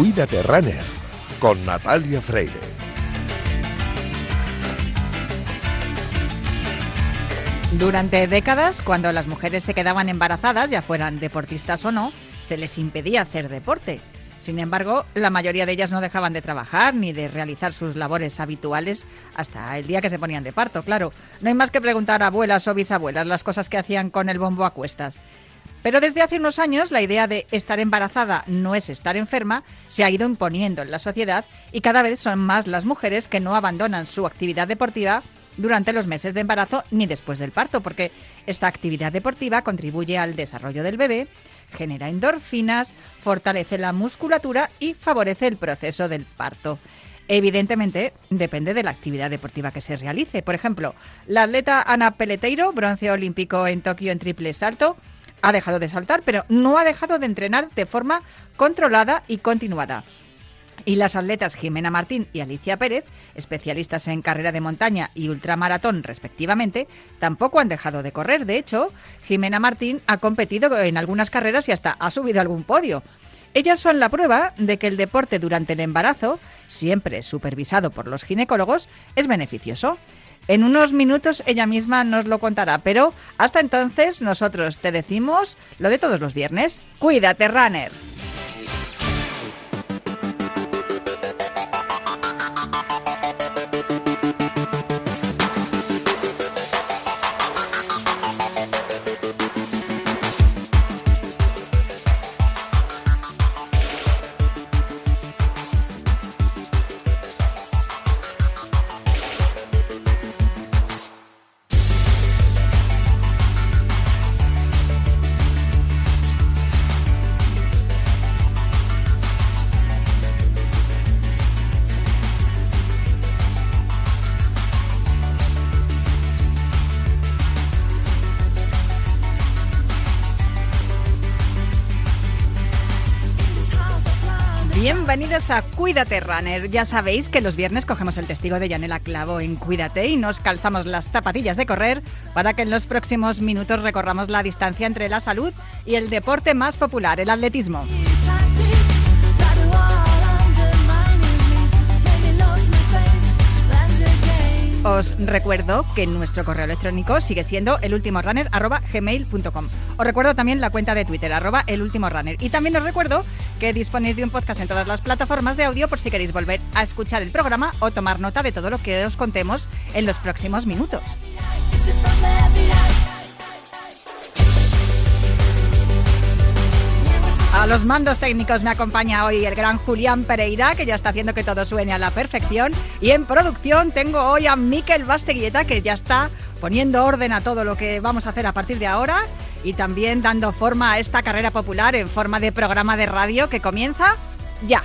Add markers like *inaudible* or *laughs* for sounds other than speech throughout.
Cuídate Runner con Natalia Freire. Durante décadas, cuando las mujeres se quedaban embarazadas, ya fueran deportistas o no, se les impedía hacer deporte. Sin embargo, la mayoría de ellas no dejaban de trabajar ni de realizar sus labores habituales hasta el día que se ponían de parto, claro. No hay más que preguntar a abuelas o bisabuelas las cosas que hacían con el bombo a cuestas. Pero desde hace unos años la idea de estar embarazada no es estar enferma se ha ido imponiendo en la sociedad y cada vez son más las mujeres que no abandonan su actividad deportiva durante los meses de embarazo ni después del parto, porque esta actividad deportiva contribuye al desarrollo del bebé, genera endorfinas, fortalece la musculatura y favorece el proceso del parto. Evidentemente, depende de la actividad deportiva que se realice. Por ejemplo, la atleta Ana Peleteiro, bronce olímpico en Tokio en triple salto, ha dejado de saltar, pero no ha dejado de entrenar de forma controlada y continuada. Y las atletas Jimena Martín y Alicia Pérez, especialistas en carrera de montaña y ultramaratón respectivamente, tampoco han dejado de correr. De hecho, Jimena Martín ha competido en algunas carreras y hasta ha subido algún podio. Ellas son la prueba de que el deporte durante el embarazo, siempre supervisado por los ginecólogos, es beneficioso. En unos minutos ella misma nos lo contará, pero hasta entonces nosotros te decimos lo de todos los viernes. Cuídate, runner. Bienvenidos a Cuídate Runner. Ya sabéis que los viernes cogemos el testigo de Yanela Clavo en Cuídate y nos calzamos las zapatillas de correr para que en los próximos minutos recorramos la distancia entre la salud y el deporte más popular, el atletismo. Os recuerdo que nuestro correo electrónico sigue siendo elultimorunner.gmail.com. Os recuerdo también la cuenta de Twitter, arroba elultimorunner. Y también os recuerdo que disponéis de un podcast en todas las plataformas de audio por si queréis volver a escuchar el programa o tomar nota de todo lo que os contemos en los próximos minutos. A los mandos técnicos me acompaña hoy el gran Julián Pereira, que ya está haciendo que todo suene a la perfección. Y en producción tengo hoy a Miquel Basteguieta, que ya está poniendo orden a todo lo que vamos a hacer a partir de ahora y también dando forma a esta carrera popular en forma de programa de radio que comienza ya.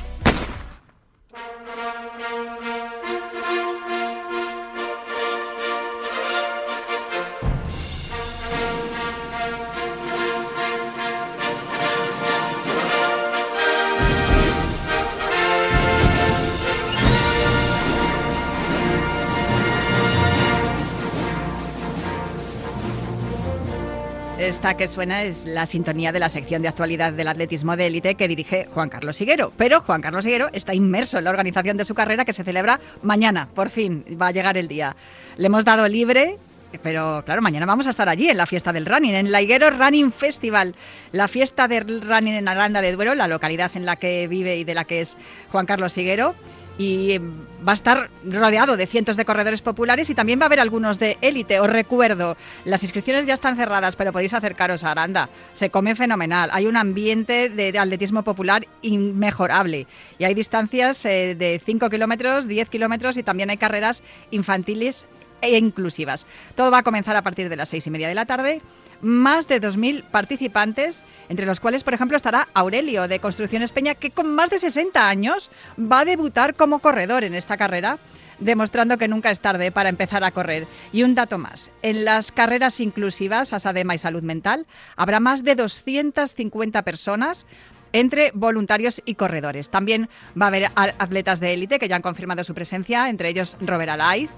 Esta que suena es la sintonía de la sección de actualidad del atletismo de élite que dirige Juan Carlos Higuero. Pero Juan Carlos Higuero está inmerso en la organización de su carrera que se celebra mañana. Por fin va a llegar el día. Le hemos dado libre pero claro, mañana vamos a estar allí en la fiesta del running, en la Higuero Running Festival, la fiesta del running en Aranda de Duero, la localidad en la que vive y de la que es Juan Carlos Higuero y va a estar rodeado de cientos de corredores populares y también va a haber algunos de élite. Os recuerdo, las inscripciones ya están cerradas, pero podéis acercaros a Aranda. Se come fenomenal. Hay un ambiente de, atletismo popular inmejorable y hay distancias eh, de 5 kilómetros, 10 kilómetros y también hay carreras infantiles e inclusivas. Todo va a comenzar a partir de las seis y media de la tarde. Más de 2.000 participantes entre los cuales, por ejemplo, estará Aurelio de Construcciones Peña, que con más de 60 años va a debutar como corredor en esta carrera demostrando que nunca es tarde para empezar a correr. Y un dato más, en las carreras inclusivas, Asadema y Salud Mental, habrá más de 250 personas entre voluntarios y corredores. También va a haber atletas de élite que ya han confirmado su presencia, entre ellos Robert Alaiz,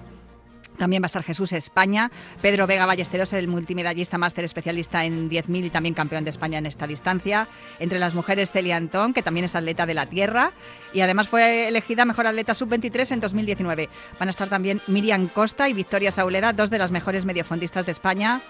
También va a estar Jesús España, Pedro Vega Ballesteros, el multimedallista máster especialista en 10.000 y también campeón de España en esta distancia. Entre las mujeres, Celia Antón, que también es atleta de la tierra y además fue elegida mejor atleta sub-23 en 2019. Van a estar también Miriam Costa y Victoria Saulera, dos de las mejores mediofondistas de España.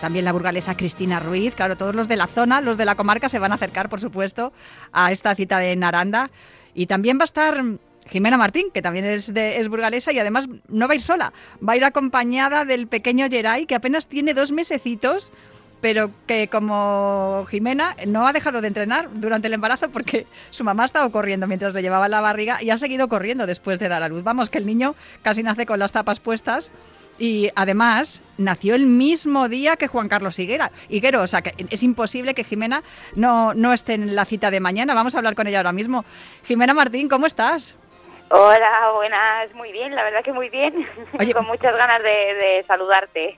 También la burgalesa Cristina Ruiz. Claro, todos los de la zona, los de la comarca, se van a acercar, por supuesto, a esta cita de Naranda. Y también va a estar Jimena Martín, que también es, de, es burgalesa y además no va a ir sola, va a ir acompañada del pequeño Geray, que apenas tiene dos mesecitos, pero que como Jimena no ha dejado de entrenar durante el embarazo porque su mamá ha estado corriendo mientras le llevaba la barriga y ha seguido corriendo después de dar a luz. Vamos, que el niño casi nace con las tapas puestas. Y además nació el mismo día que Juan Carlos Higuera. Higuero, o sea que es imposible que Jimena no, no esté en la cita de mañana. Vamos a hablar con ella ahora mismo. Jimena Martín, ¿cómo estás? Hola, buenas, muy bien, la verdad que muy bien, *laughs* con muchas ganas de, saludarte.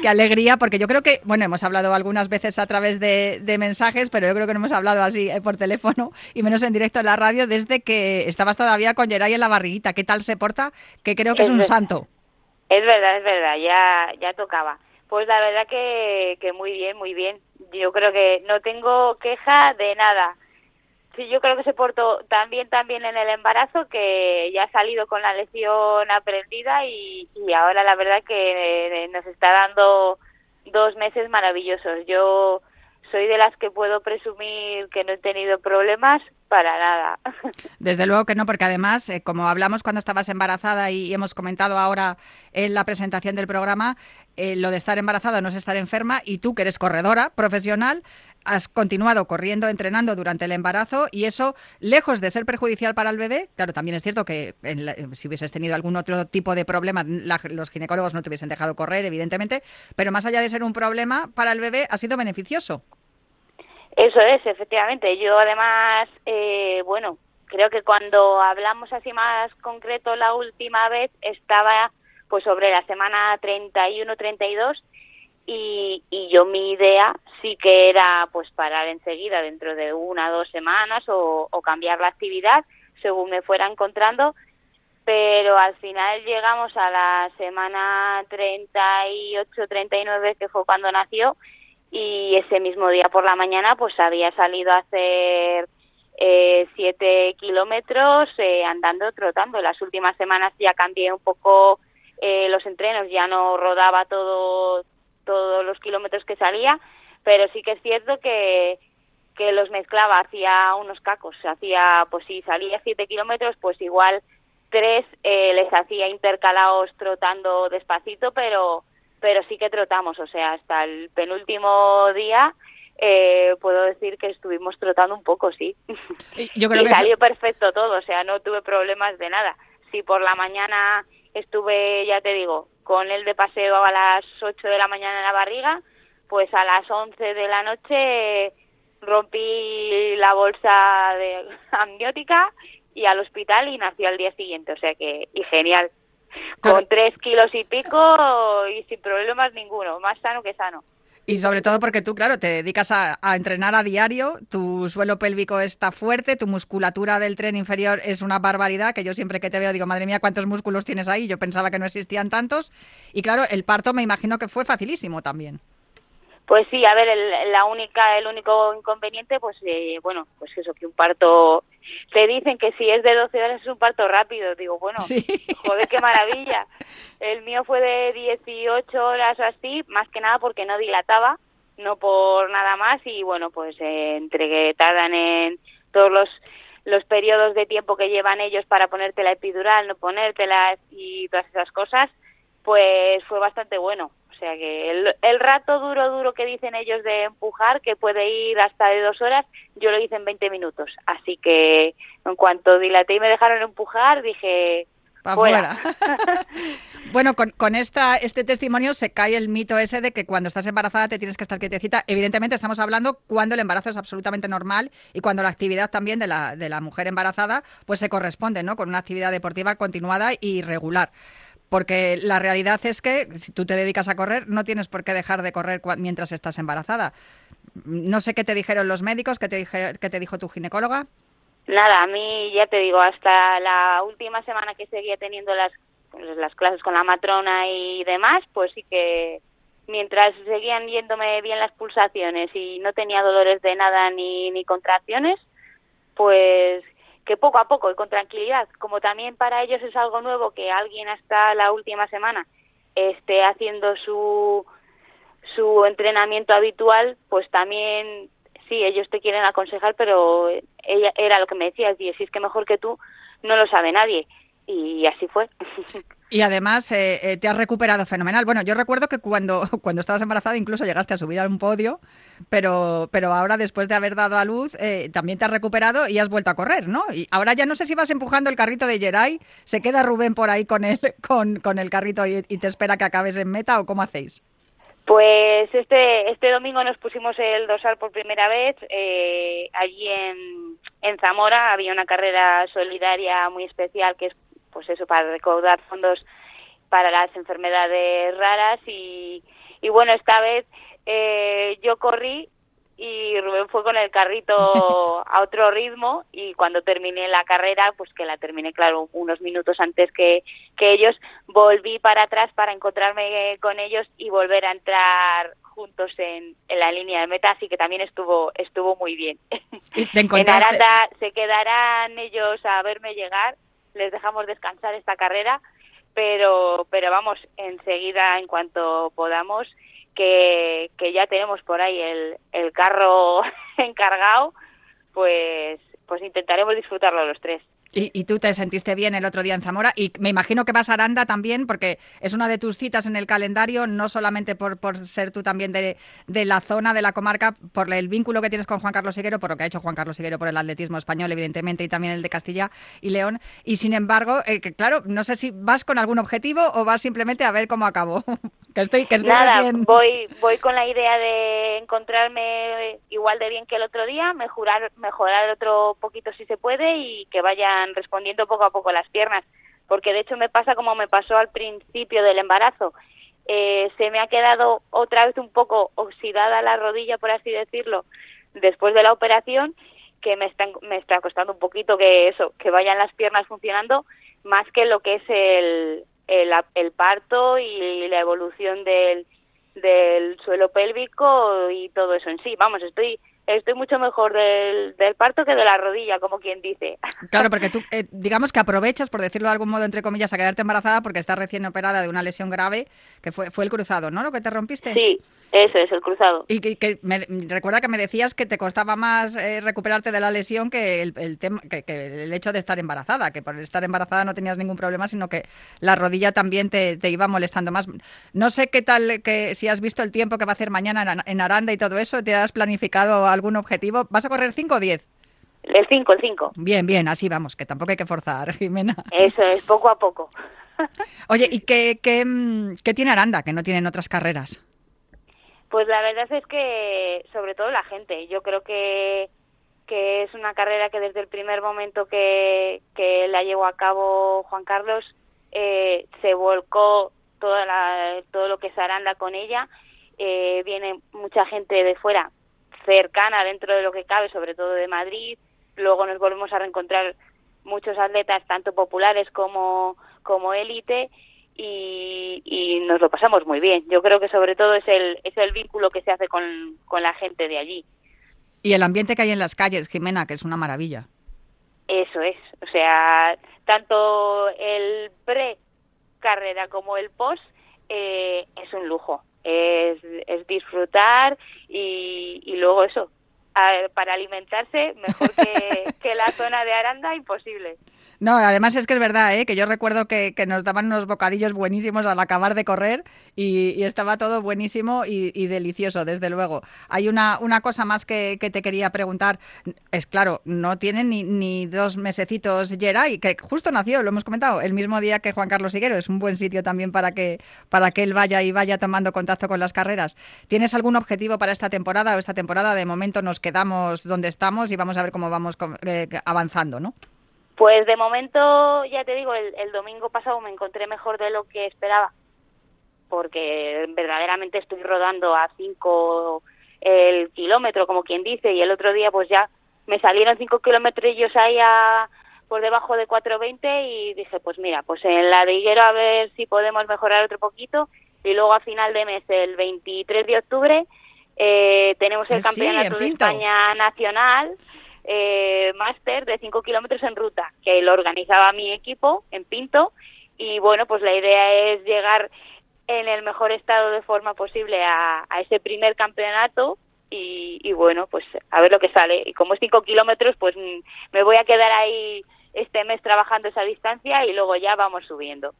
Qué alegría, porque yo creo que, bueno, hemos hablado algunas veces a través de, mensajes, pero yo creo que no hemos hablado así eh, por teléfono y menos en directo en la radio desde que estabas todavía con Geray en la barriguita. ¿Qué tal se porta? Que creo que es, un santo. Es verdad, es verdad, ya, ya tocaba. Pues la verdad que, que muy bien, muy bien. Yo creo que no tengo queja de nada Sí, yo creo que se portó también también en el embarazo que ya ha salido con la lección aprendida y, ahora la verdad que eh, nos está dando dos meses maravillosos. Yo soy de las que puedo presumir que no he tenido problemas para nada. *laughs* Desde luego que no, porque además, eh, como hablamos cuando estabas embarazada y hemos comentado ahora en la presentación del programa, eh, lo de estar embarazada no es estar enferma y tú que eres corredora profesional, has continuado corriendo, entrenando durante el embarazo y eso, lejos de ser perjudicial para el bebé, claro, también es cierto que si hubieses tenido algún otro tipo de problema, los ginecólogos no te hubiesen dejado correr, evidentemente, pero más allá de ser un problema para el bebé, ha sido beneficioso. Eso es, efectivamente. Yo además, eh, bueno, creo que cuando hablamos así más concreto la última vez estaba pues sobre la semana 31-32 y, y yo mi idea sí que era pues parar enseguida dentro de una o dos semanas o, cambiar la actividad según me fuera encontrando pero al final llegamos a la semana 38-39 que fue cuando nació y ese mismo día por la mañana pues había salido a hacer eh, siete kilómetros eh, andando trotando. Las últimas semanas ya cambié un poco eh, los entrenos ya no rodaba todo todos los kilómetros que salía, pero sí que es cierto que, que los mezclaba, hacía unos cacos, hacía, pues si salía siete kilómetros, pues igual tres eh, les hacía intercalados trotando despacito, pero, pero sí que trotamos, o sea, hasta el penúltimo día eh, puedo decir que estuvimos trotando un poco, sí. Yo creo y salió perfecto todo, o sea, no tuve problemas de nada. Si por la mañana estuve, ya te digo, con él de paseo a las 8 de la mañana en la barriga, pues a las 11 de la noche rompí la bolsa de *laughs* amniótica y al hospital y nació al día siguiente, o sea que, y genial. Con tres kilos y pico y sin problemas ninguno, más sano que sano. Y sobre todo porque tú, claro, te dedicas a, entrenar a diario, tu suelo pélvico está fuerte, tu musculatura del tren inferior es una barbaridad, que yo siempre que te veo digo, madre mía, ¿cuántos músculos tienes ahí? Yo pensaba que no existían tantos. Y claro, el parto me imagino que fue facilísimo también. Pues sí, a ver, el, la única, el único inconveniente, pues eh, bueno, pues eso, que un parto, te dicen que si es de 12 horas es un parto rápido, digo, bueno, *laughs* joder, qué maravilla. El mío fue de 18 horas o así, más que nada porque no dilataba, no por nada más, y bueno, pues eh, entre que tardan en todos los los periodos de tiempo que llevan ellos para ponerte la epidural, no ponértela y todas esas cosas, pues fue bastante bueno. O sea que el, rato duro, duro que dicen ellos de empujar, que puede ir hasta de dos horas, yo lo hice en 20 minutos. Así que en cuanto dilaté y me dejaron empujar, dije, Fuera. *laughs* bueno, con, con, esta, este testimonio se cae el mito ese de que cuando estás embarazada te tienes que estar quietecita. Evidentemente estamos hablando cuando el embarazo es absolutamente normal y cuando la actividad también de la, de la mujer embarazada pues se corresponde ¿no? con una actividad deportiva continuada y regular. Porque la realidad es que si tú te dedicas a correr, no tienes por qué dejar de correr mientras estás embarazada. No sé qué te dijeron los médicos, qué te, qué te dijo tu ginecóloga. Nada, a mí ya te digo, hasta la última semana que seguía teniendo las las clases con la matrona y demás, pues sí que mientras seguían yéndome bien las pulsaciones y no tenía dolores de nada ni, ni contracciones, pues que poco a poco y con tranquilidad, como también para ellos es algo nuevo que alguien hasta la última semana esté haciendo su su entrenamiento habitual, pues también sí, ellos te quieren aconsejar, pero ella era lo que me decías, si es que mejor que tú no lo sabe nadie y así fue. *laughs* Y además eh, eh, te has recuperado fenomenal. Bueno, yo recuerdo que cuando, *laughs* cuando estabas embarazada incluso llegaste a subir a un podio, pero, pero ahora después de haber dado a luz eh, también te has recuperado y has vuelto a correr, ¿no? Y ahora ya no sé si vas empujando el carrito de Geray, se queda Rubén por ahí con el, *laughs* con, con el carrito y, te espera que acabes en meta o cómo hacéis. Pues este, este domingo nos pusimos el dorsal por primera vez. allí en, en Zamora había una carrera solidaria muy especial que es pues eso, para recaudar fondos para las enfermedades raras y, y bueno, esta vez eh, yo corrí y Rubén fue con el carrito *laughs* a otro ritmo y cuando terminé la carrera, pues que la terminé, claro, unos minutos antes que, que ellos, volví para atrás para encontrarme con ellos y volver a entrar juntos en, en la línea de meta, así que también estuvo estuvo muy bien. *laughs* en Aranda se quedarán ellos a verme llegar les dejamos descansar esta carrera, pero, pero vamos, enseguida, en cuanto podamos, que, que ya tenemos por ahí el, el carro *laughs* encargado, pues, pues intentaremos disfrutarlo los tres. Y, tú te sentiste bien el otro día en Zamora y me imagino que vas a Aranda también porque es una de tus citas en el calendario, no solamente por, por ser tú también de, de, la zona, de la comarca, por el vínculo que tienes con Juan Carlos Higuero, por lo que ha hecho Juan Carlos Higuero por el atletismo español, evidentemente, y también el de Castilla y León. Y sin embargo, eh, que claro, no sé si vas con algún objetivo o vas simplemente a ver cómo acabó. *laughs* que estoy, que estoy Nada, voy, voy con la idea de encontrarme igual de bien que el otro día, mejorar, mejorar otro poquito si se puede y que vaya respondiendo poco a poco las piernas, porque de hecho me pasa como me pasó al principio del embarazo. Eh, se me ha quedado otra vez un poco oxidada la rodilla, por así decirlo, después de la operación, que me está, me está costando un poquito que eso, que vayan las piernas funcionando, más que lo que es el, el, el parto y la evolución del, del suelo pélvico y todo eso en sí. Vamos, estoy estoy mucho mejor del, del, parto que de la rodilla, como quien dice. Claro, porque tú, eh, digamos que aprovechas, por decirlo de algún modo, entre comillas, a quedarte embarazada porque estás recién operada de una lesión grave, que fue, fue el cruzado, ¿no? Lo que te rompiste. Sí, eso es el cruzado. Y que, me, recuerda que me decías que te costaba más eh, recuperarte de la lesión que el, el tema, que, el hecho de estar embarazada, que por estar embarazada no tenías ningún problema, sino que la rodilla también te, te iba molestando más. No sé qué tal, que si has visto el tiempo que va a hacer mañana en Aranda y todo eso, ¿te has planificado algún objetivo? ¿Vas a correr 5 o 10? El 5, el 5. Bien, bien, así vamos, que tampoco hay que forzar, *laughs* Jimena. Eso es, poco a poco. Oye, ¿y qué, qué, qué tiene Aranda que no tienen otras carreras? Pues la verdad es que, sobre todo la gente, yo creo que, que es una carrera que desde el primer momento que, que la llevó a cabo Juan Carlos, eh, se volcó toda la, todo lo que es Aranda con ella. Eh, viene mucha gente de fuera, cercana dentro de lo que cabe, sobre todo de Madrid. Luego nos volvemos a reencontrar muchos atletas, tanto populares como, como élite, y, nos lo pasamos muy bien. Yo creo que sobre todo es el, es el vínculo que se hace con, con la gente de allí. Y el ambiente que hay en las calles, Jimena, que es una maravilla. Eso es, o sea, tanto el pre-carrera como el post eh, es un lujo, es, es disfrutar y, y luego eso, para alimentarse mejor que, *laughs* que la zona de Aranda, imposible. No, además es que es verdad, ¿eh? que yo recuerdo que, nos daban unos bocadillos buenísimos al acabar de correr y, estaba todo buenísimo y, delicioso, desde luego. Hay una, cosa más que, te quería preguntar. Es claro, no tiene ni, ni dos mesecitos Geray, que justo nació, lo hemos comentado, el mismo día que Juan Carlos Higuero. Es un buen sitio también para que, para que él vaya y vaya tomando contacto con las carreras. ¿Tienes algún objetivo para esta temporada o esta temporada? De momento nos quedamos donde estamos y vamos a ver cómo vamos eh, avanzando, ¿no? Pues de momento, ya te digo, el, domingo pasado me encontré mejor de lo que esperaba, porque verdaderamente estoy rodando a 5 el kilómetro, como quien dice, y el otro día pues ya me salieron 5 kilómetros ahí a, por debajo de 4.20 y dije, pues mira, pues en la de Higuero a ver si podemos mejorar otro poquito y luego a final de mes, el 23 de octubre, eh, tenemos el sí, Campeonato de. España Nacional eh, Máster de 5 kilómetros en ruta, que lo organizaba mi equipo en Pinto y bueno, pues la idea es llegar en el mejor estado de forma posible a, ese primer campeonato y, y bueno, pues a ver lo que sale. Y como es 5 kilómetros, pues mm, me voy a quedar ahí este mes trabajando esa distancia y luego ya vamos subiendo.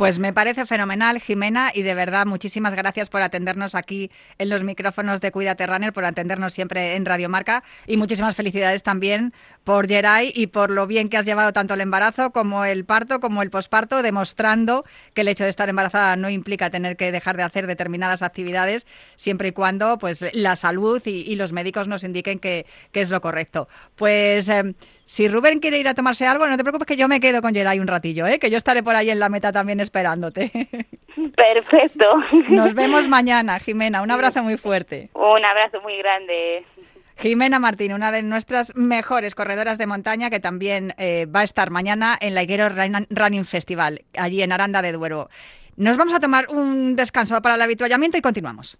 Pues me parece fenomenal, Jimena, y de verdad muchísimas gracias por atendernos aquí en los micrófonos de Cuídate Runner, por atendernos siempre en Radio Marca y muchísimas felicidades también por Geray y por lo bien que has llevado tanto el embarazo como el parto, como el posparto, demostrando que el hecho de estar embarazada no implica tener que dejar de hacer determinadas actividades, siempre y cuando pues la salud y, los médicos nos indiquen que, es lo correcto. Pues eh, si Rubén quiere ir a tomarse algo, no te preocupes que yo me quedo con Geray un ratillo, ¿eh? que yo estaré por ahí en la meta también esperándote. *laughs* Perfecto. Nos vemos *laughs* mañana, Jimena. Un abrazo muy fuerte. Un abrazo muy grande. Jimena Martín, una de nuestras mejores corredoras de montaña, que también eh, va a estar mañana en la Higuero Run- Running Festival, allí en Aranda de Duero. Nos vamos a tomar un descanso para el habituallamiento y continuamos.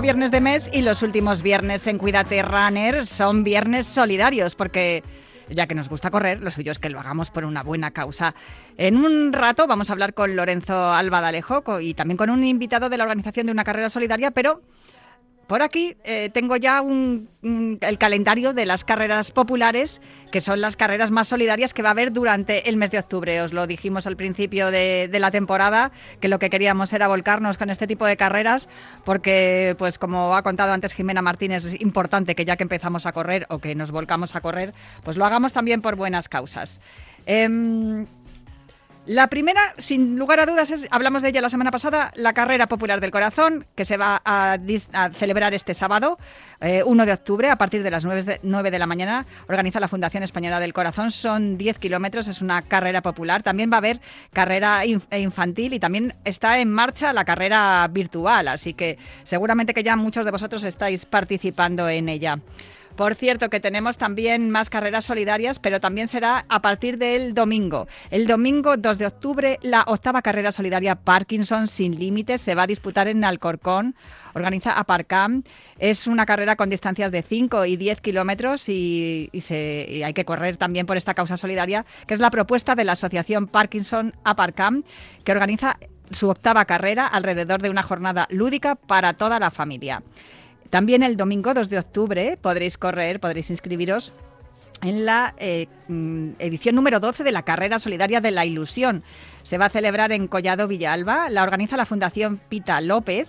Viernes de mes y los últimos viernes en Cuídate Runner son viernes solidarios porque ya que nos gusta correr, lo suyo es que lo hagamos por una buena causa. En un rato vamos a hablar con Lorenzo Alba de Alejo co- y también con un invitado de la organización de una carrera solidaria, pero por aquí eh, tengo ya el calendario de las carreras populares, que son las carreras más solidarias que va a haber durante el mes de octubre. Os lo dijimos al principio de, de la temporada, que lo que queríamos era volcarnos con este tipo de carreras, porque, pues como ha contado antes Jimena Martínez, es importante que ya que empezamos a correr o que nos volcamos a correr, pues lo hagamos también por buenas causas. Em, la primera, sin lugar a dudas, es, hablamos de ella la semana pasada, la Carrera Popular del Corazón, que se va a, celebrar este sábado, eh, 1 de octubre, a partir de las 9 de, 9 de la mañana. Organiza la Fundación Española del Corazón, son 10 kilómetros, es una carrera popular. También va a haber carrera inf- e infantil y también está en marcha la carrera virtual, así que seguramente que ya muchos de vosotros estáis participando en ella. Por cierto, que tenemos también más carreras solidarias, pero también será a partir del domingo. El domingo 2 de octubre, la octava carrera solidaria Parkinson sin límites se va a disputar en Alcorcón. Organiza Aparcam. Es una carrera con distancias de 5 y 10 kilómetros y, y hay que correr también por esta causa solidaria, que es la propuesta de la Asociación Parkinson Aparcam, que organiza su octava carrera alrededor de una jornada lúdica para toda la familia. También el domingo 2 de octubre podréis correr, podréis inscribiros en la eh, mm, edición número 12 de la Carrera Solidaria de la Ilusión. Se va a celebrar en Collado Villalba, la organiza la Fundación Pita López.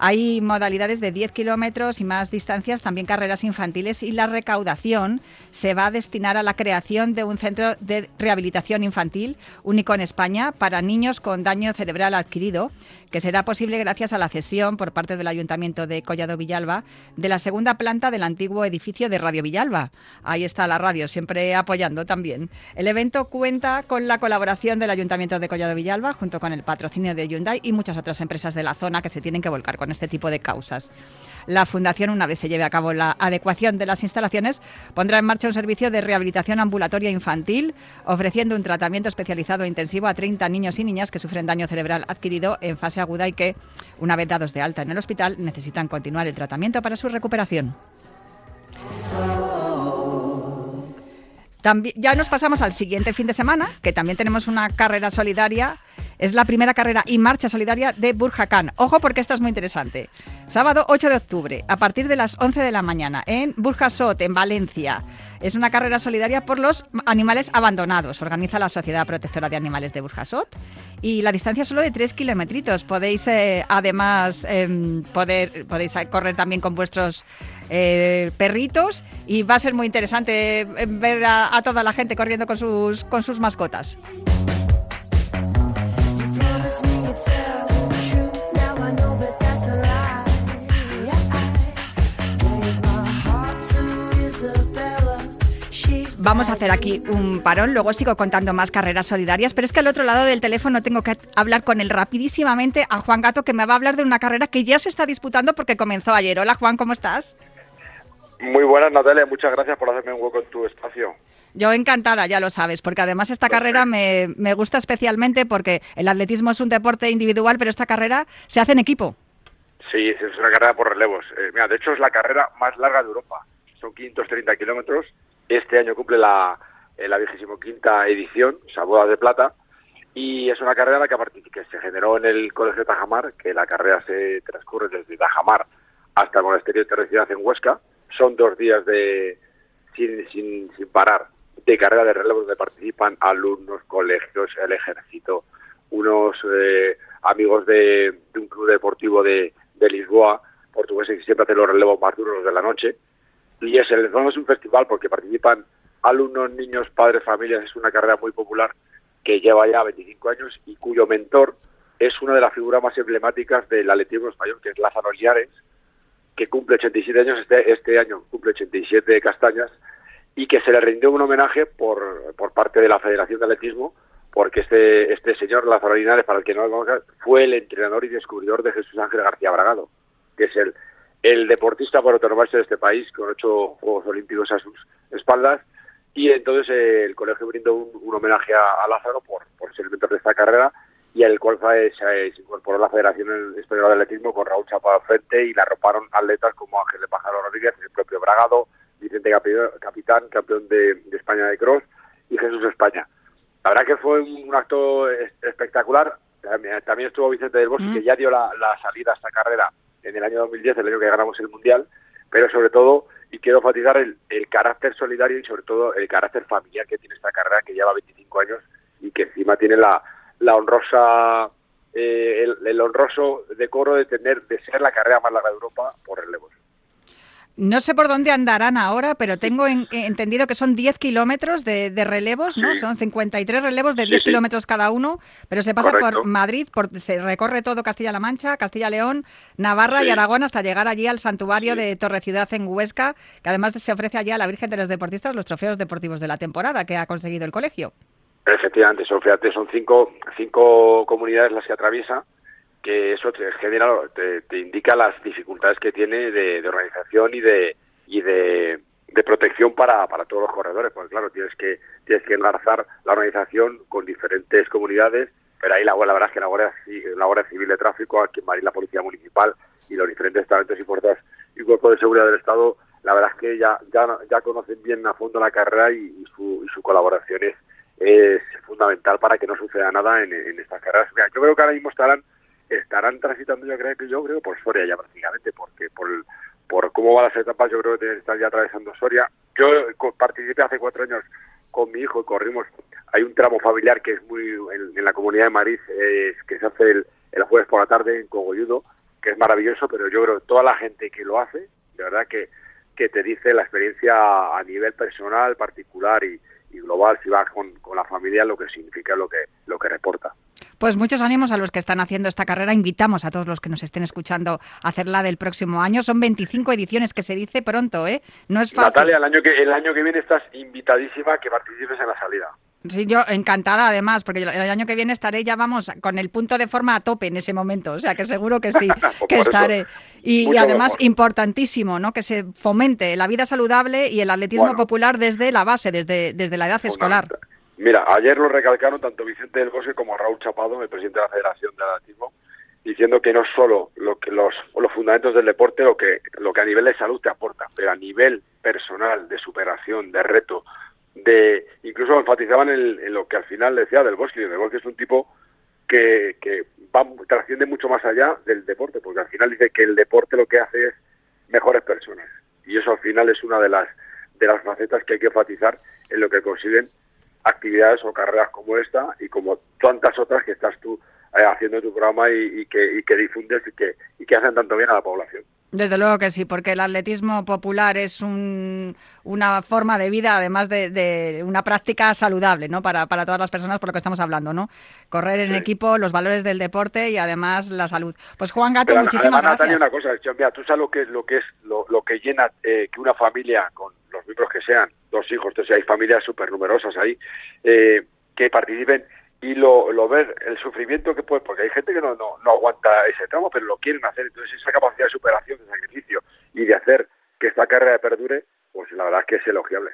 Hay modalidades de 10 kilómetros y más distancias, también carreras infantiles y la recaudación se va a destinar a la creación de un centro de rehabilitación infantil único en España para niños con daño cerebral adquirido, que será posible gracias a la cesión por parte del Ayuntamiento de Collado Villalba de la segunda planta del antiguo edificio de Radio Villalba. Ahí está la radio, siempre apoyando también. El evento cuenta con la colaboración del Ayuntamiento de Collado Villalba junto con el patrocinio de Hyundai y muchas otras empresas de la zona que se tienen que volcar con este tipo de causas. La Fundación, una vez se lleve a cabo la adecuación de las instalaciones, pondrá en marcha un servicio de rehabilitación ambulatoria infantil, ofreciendo un tratamiento especializado e intensivo a 30 niños y niñas que sufren daño cerebral adquirido en fase aguda y que, una vez dados de alta en el hospital, necesitan continuar el tratamiento para su recuperación. También, ya nos pasamos al siguiente fin de semana, que también tenemos una carrera solidaria Es la primera carrera y marcha solidaria de Burjakán. Ojo porque esta es muy interesante. Sábado 8 de octubre, a partir de las 11 de la mañana, en Burjasot, en Valencia. Es una carrera solidaria por los animales abandonados. Organiza la Sociedad Protectora de Animales de Burjasot. Y la distancia es solo de 3 kilometritos. Podéis, eh, además, em, poder, podéis correr también con vuestros eh, perritos. Y va a ser muy interesante eh, ver a, a toda la gente corriendo con sus, con sus mascotas. Vamos a hacer aquí un parón, luego sigo contando más carreras solidarias, pero es que al otro lado del teléfono tengo que hablar con él rapidísimamente a Juan Gato, que me va a hablar de una carrera que ya se está disputando porque comenzó ayer. Hola Juan, ¿cómo estás? Muy buenas, Natalia. Muchas gracias por hacerme un hueco en tu espacio. Yo encantada, ya lo sabes, porque además esta carrera me, me gusta especialmente porque el atletismo es un deporte individual, pero esta carrera se hace en equipo. Sí, es una carrera por relevos. Eh, mira, de hecho es la carrera más larga de Europa. Son 530 kilómetros. Este año cumple la, eh, la 25 edición, o sea, boda de plata. Y es una carrera que, que se generó en el Colegio de Tajamar, que la carrera se transcurre desde Tajamar hasta el Monasterio de Terrecidad en Huesca. Son dos días de sin, sin, sin parar de carrera de relevos donde participan alumnos, colegios, el ejército, unos eh, amigos de, de un club deportivo de, de Lisboa, portugueses que siempre hacen los relevos más duros de la noche. Y es el fondo es un festival porque participan alumnos, niños, padres, familias. Es una carrera muy popular que lleva ya 25 años y cuyo mentor es una de las figuras más emblemáticas del atletismo español, que es Lázaro Lliares, que cumple 87 años este, este año, cumple 87 castañas, y que se le rindió un homenaje por, por parte de la Federación de Atletismo, porque este, este señor Lázaro Linares, para el que no lo conozca, fue el entrenador y descubridor de Jesús Ángel García Bragado, que es el, el deportista por autonomarse de este país, con ocho Juegos Olímpicos a sus espaldas, y entonces eh, el colegio brindó un, un homenaje a, a Lázaro por, por ser el mentor de esta carrera, y al cual se, se incorporó la Federación Española de Atletismo con Raúl Chapa al frente y la arroparon atletas como Ángel de Pájaro Rodríguez, el propio Bragado, Vicente Capi- Capitán, campeón de, de España de Cross, y Jesús España. La verdad que fue un, un acto es- espectacular. También, también estuvo Vicente del Bosque, Mm. que ya dio la, la salida a esta carrera en el año 2010, el año que ganamos el Mundial, pero sobre todo, y quiero enfatizar el, el carácter solidario y sobre todo el carácter familiar que tiene esta carrera, que lleva 25 años y que encima tiene la, honrosa, eh, el, el honroso decoro de tener, de ser la carrera más larga de Europa por relevos. No sé por dónde andarán ahora, pero tengo en- entendido que son 10 kilómetros de, de relevos, ¿no? Sí. Son 53 relevos de Sí, 10 sí. kilómetros cada uno, pero se pasa Correcto. por Madrid, por, se recorre todo Castilla-La Mancha, Castilla-León, Navarra y. Aragón hasta llegar allí al santuario de Torre Ciudad en Huesca, que además se ofrece allí a la Virgen de los Deportistas los trofeos deportivos de la temporada que ha conseguido el colegio. Efectivamente, son, fíjate, son cinco, cinco comunidades las que atraviesa, que eso te genera, te, te indica las dificultades que tiene de, de organización y de y de, protección para, para todos los corredores, porque claro, tienes que tienes que enlazar la organización con diferentes comunidades, pero ahí la, la verdad es que la Guardia, la Guardia Civil de Tráfico, aquí en Madrid la Policía Municipal y los diferentes talentos y fuerzas y cuerpos de seguridad del Estado, la verdad es que ya ya, ya conocen bien a fondo la carrera y, y su, y su colaboración es, es fundamental para que no suceda nada en, en estas carreras. Mira, yo creo que ahora mismo estarán estarán transitando yo creo que yo creo por Soria ya prácticamente porque por por cómo van las etapas yo creo que están ya atravesando Soria. Yo co- participé hace cuatro años con mi hijo y corrimos. Hay un tramo familiar que es muy en, la comunidad de Madrid eh, que se hace el, el jueves por la tarde en Cogolludo, que es maravilloso, pero yo creo que toda la gente que lo hace, de verdad que que te dice la experiencia a nivel personal, particular y, y global, si vas con, con la familia, lo que significa lo que lo que reporta. Pues muchos ánimos a los que están haciendo esta carrera. Invitamos a todos los que nos estén escuchando a hacerla del próximo año. Son 25 ediciones que se dice pronto, ¿eh? No es fácil. Natalia, el año que el año que viene estás invitadísima a que participes en la salida. Sí, yo encantada además, porque el año que viene estaré ya, vamos, con el punto de forma a tope en ese momento, o sea que seguro que sí, *laughs* que estaré. Y, además mejor. importantísimo, ¿no? Que se fomente la vida saludable y el atletismo Bueno. popular desde la base, desde, desde la edad escolar. Mira, ayer lo recalcaron tanto Vicente del Bosque como Raúl Chapado, el presidente de la Federación de Atletismo, diciendo que no solo lo que los, los fundamentos del deporte, lo que, lo que a nivel de salud te aporta, pero a nivel personal, de superación, de reto, de incluso enfatizaban en, en lo que al final decía del Bosque. Del Bosque es un tipo que va, trasciende mucho más allá del deporte, porque al final dice que el deporte lo que hace es mejores personas. Y eso al final es una de las, de las facetas que hay que enfatizar en lo que consiguen actividades o carreras como esta y como tantas otras que estás tú eh, haciendo en tu programa y, y que, y que difundes y que, y que hacen tanto bien a la población. Desde luego que sí, porque el atletismo popular es un- una forma de vida, además de, de una práctica saludable, ¿no? Para, para todas las personas, por lo que estamos hablando, ¿no? Correr en Sí. equipo, los valores del deporte y además la salud. Pues Juan Gato, Pero, muchísimas además, Natalia, gracias. una cosa, mira, tú sabes lo que es lo que es lo, lo que llena eh, que una familia con los miembros que sean, dos hijos, entonces hay familias súper numerosas ahí, eh, que participen y lo, lo ver, el sufrimiento que puede, porque hay gente que no, no, no aguanta ese tramo, pero lo quieren hacer, entonces esa capacidad de superación, de sacrificio y de hacer que esta carrera perdure, pues la verdad es que es elogiable.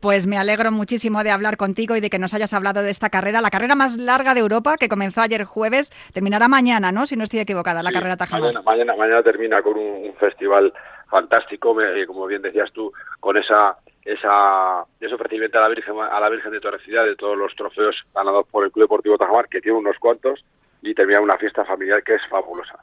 Pues me alegro muchísimo de hablar contigo y de que nos hayas hablado de esta carrera, la carrera más larga de Europa, que comenzó ayer jueves, terminará mañana, ¿no? Si no estoy equivocada, la Sí, carrera Tajamar. Mañana, mañana, mañana termina con un, un festival fantástico, me- eh, como bien decías tú, con esa esa ese ofrecimiento a la Virgen a la Virgen de Torrecidad de todos los trofeos ganados por el Club Deportivo Tajamar, que tiene unos cuantos, y termina una fiesta familiar que es fabulosa.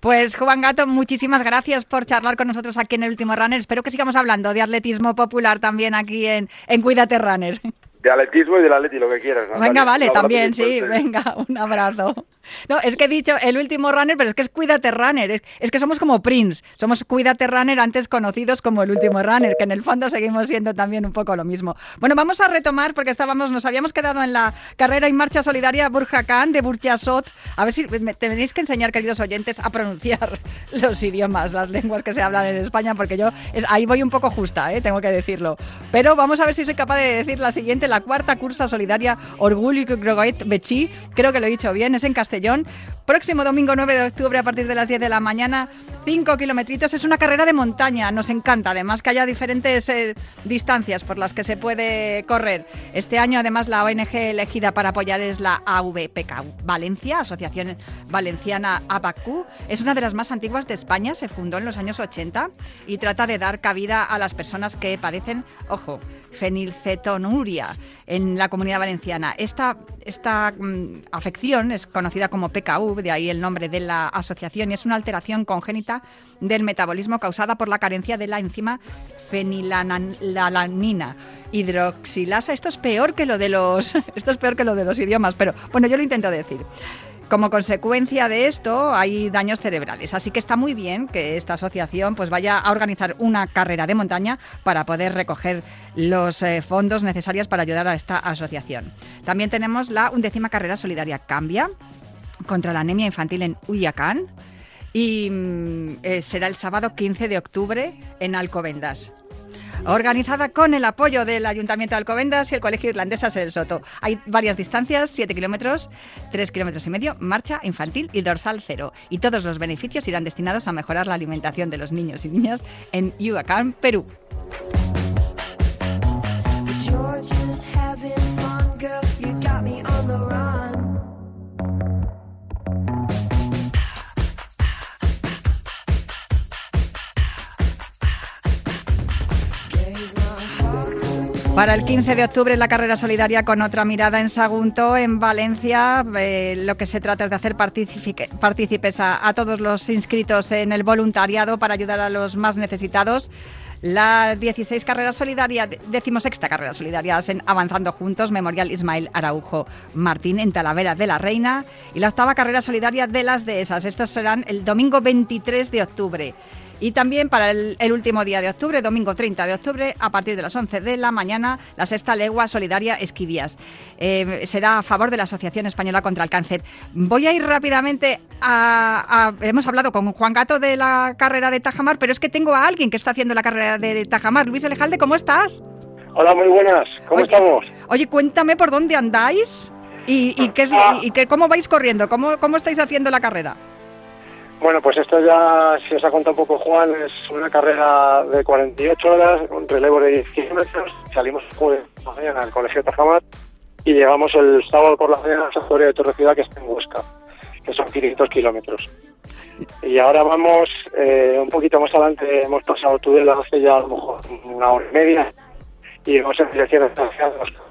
Pues Juan Gato, muchísimas gracias por charlar con nosotros aquí en el último Runner. Espero que sigamos hablando de atletismo popular también aquí en, en Cuídate Runner. De atletismo y del atleti, lo que quieras. Natalia. Venga, vale, también, sí, venga, *laughs* un abrazo. No, es que he dicho el último runner, pero es que es Cuídate Runner. Es, es que somos como Prince, somos Cuídate Runner antes conocidos como el último runner, que en el fondo seguimos siendo también un poco lo mismo. Bueno, vamos a retomar porque estábamos, nos habíamos quedado en la carrera y marcha solidaria Burjakán de Burjasot. A ver si me tenéis que enseñar, queridos oyentes, a pronunciar *laughs* los idiomas, las lenguas que se hablan en España, porque yo es- ahí voy un poco justa, ¿eh? tengo que decirlo. Pero vamos a ver si soy capaz de decir la siguiente, la cuarta cursa solidaria Orgullo y Grogoet Bechi, creo que lo he dicho bien, es en Castellón. Próximo domingo 9 de octubre a partir de las 10 de la mañana, 5 kilometritos, es una carrera de montaña, nos encanta, además que haya diferentes eh, distancias por las que se puede correr. Este año además la ONG elegida para apoyar es la AVPK Valencia, Asociación Valenciana ABACU, es una de las más antiguas de España, se fundó en los años 80 y trata de dar cabida a las personas que padecen, ojo, fenilcetonuria en la comunidad valenciana. Esta, esta mm, afección es conocida como PKU, de ahí el nombre de la asociación, y es una alteración congénita del metabolismo causada por la carencia de la enzima fenilalanina hidroxilasa. Esto es peor que lo de los *laughs* esto es peor que lo de los idiomas, pero bueno, yo lo intento decir. Como consecuencia de esto hay daños cerebrales, así que está muy bien que esta asociación pues vaya a organizar una carrera de montaña para poder recoger los eh, fondos necesarios para ayudar a esta asociación. También tenemos la undécima carrera solidaria Cambia contra la anemia infantil en Uyacán y mm, eh, será el sábado 15 de octubre en Alcobendas. Organizada con el apoyo del Ayuntamiento de Alcobendas y el Colegio Irlandés del Soto. Hay varias distancias, 7 kilómetros, 3 kilómetros y medio, marcha infantil y dorsal cero. Y todos los beneficios irán destinados a mejorar la alimentación de los niños y niñas en Yucatán, Perú. Para el 15 de octubre la carrera solidaria con otra mirada en Sagunto, en Valencia. Eh, lo que se trata es de hacer partícipe- partícipes a, a todos los inscritos en el voluntariado para ayudar a los más necesitados. La 16 carrera solidaria, decimosexta carrera solidaria en Avanzando Juntos, Memorial Ismael Araujo Martín en Talavera de la Reina. Y la octava carrera solidaria de las dehesas. Estos serán el domingo 23 de octubre. Y también para el, el último día de octubre, domingo 30 de octubre, a partir de las 11 de la mañana, la sexta legua solidaria Esquivias. Eh, será a favor de la Asociación Española contra el Cáncer. Voy a ir rápidamente a, a- Hemos hablado con Juan Gato de la carrera de Tajamar, pero es que tengo a alguien que está haciendo la carrera de Tajamar. Luis Elejalde, ¿cómo estás? Hola, muy buenas. ¿Cómo Oye. estamos? Oye, cuéntame por dónde andáis y, y qué es, y, qué- cómo vais corriendo, cómo, cómo estáis haciendo la carrera. Bueno, pues esto ya, si os ha contado un poco Juan, es una carrera de 48 horas, un relevo de 10 kilómetros. Salimos jueves por la mañana al Colegio Tajamar y llegamos el sábado por la mañana a Santuario de Torre que está en Huesca, que son 500 kilómetros. Y ahora vamos eh, un poquito más adelante, hemos pasado Tudela hace ya a lo mejor una hora y media y vamos en dirección kilómetros.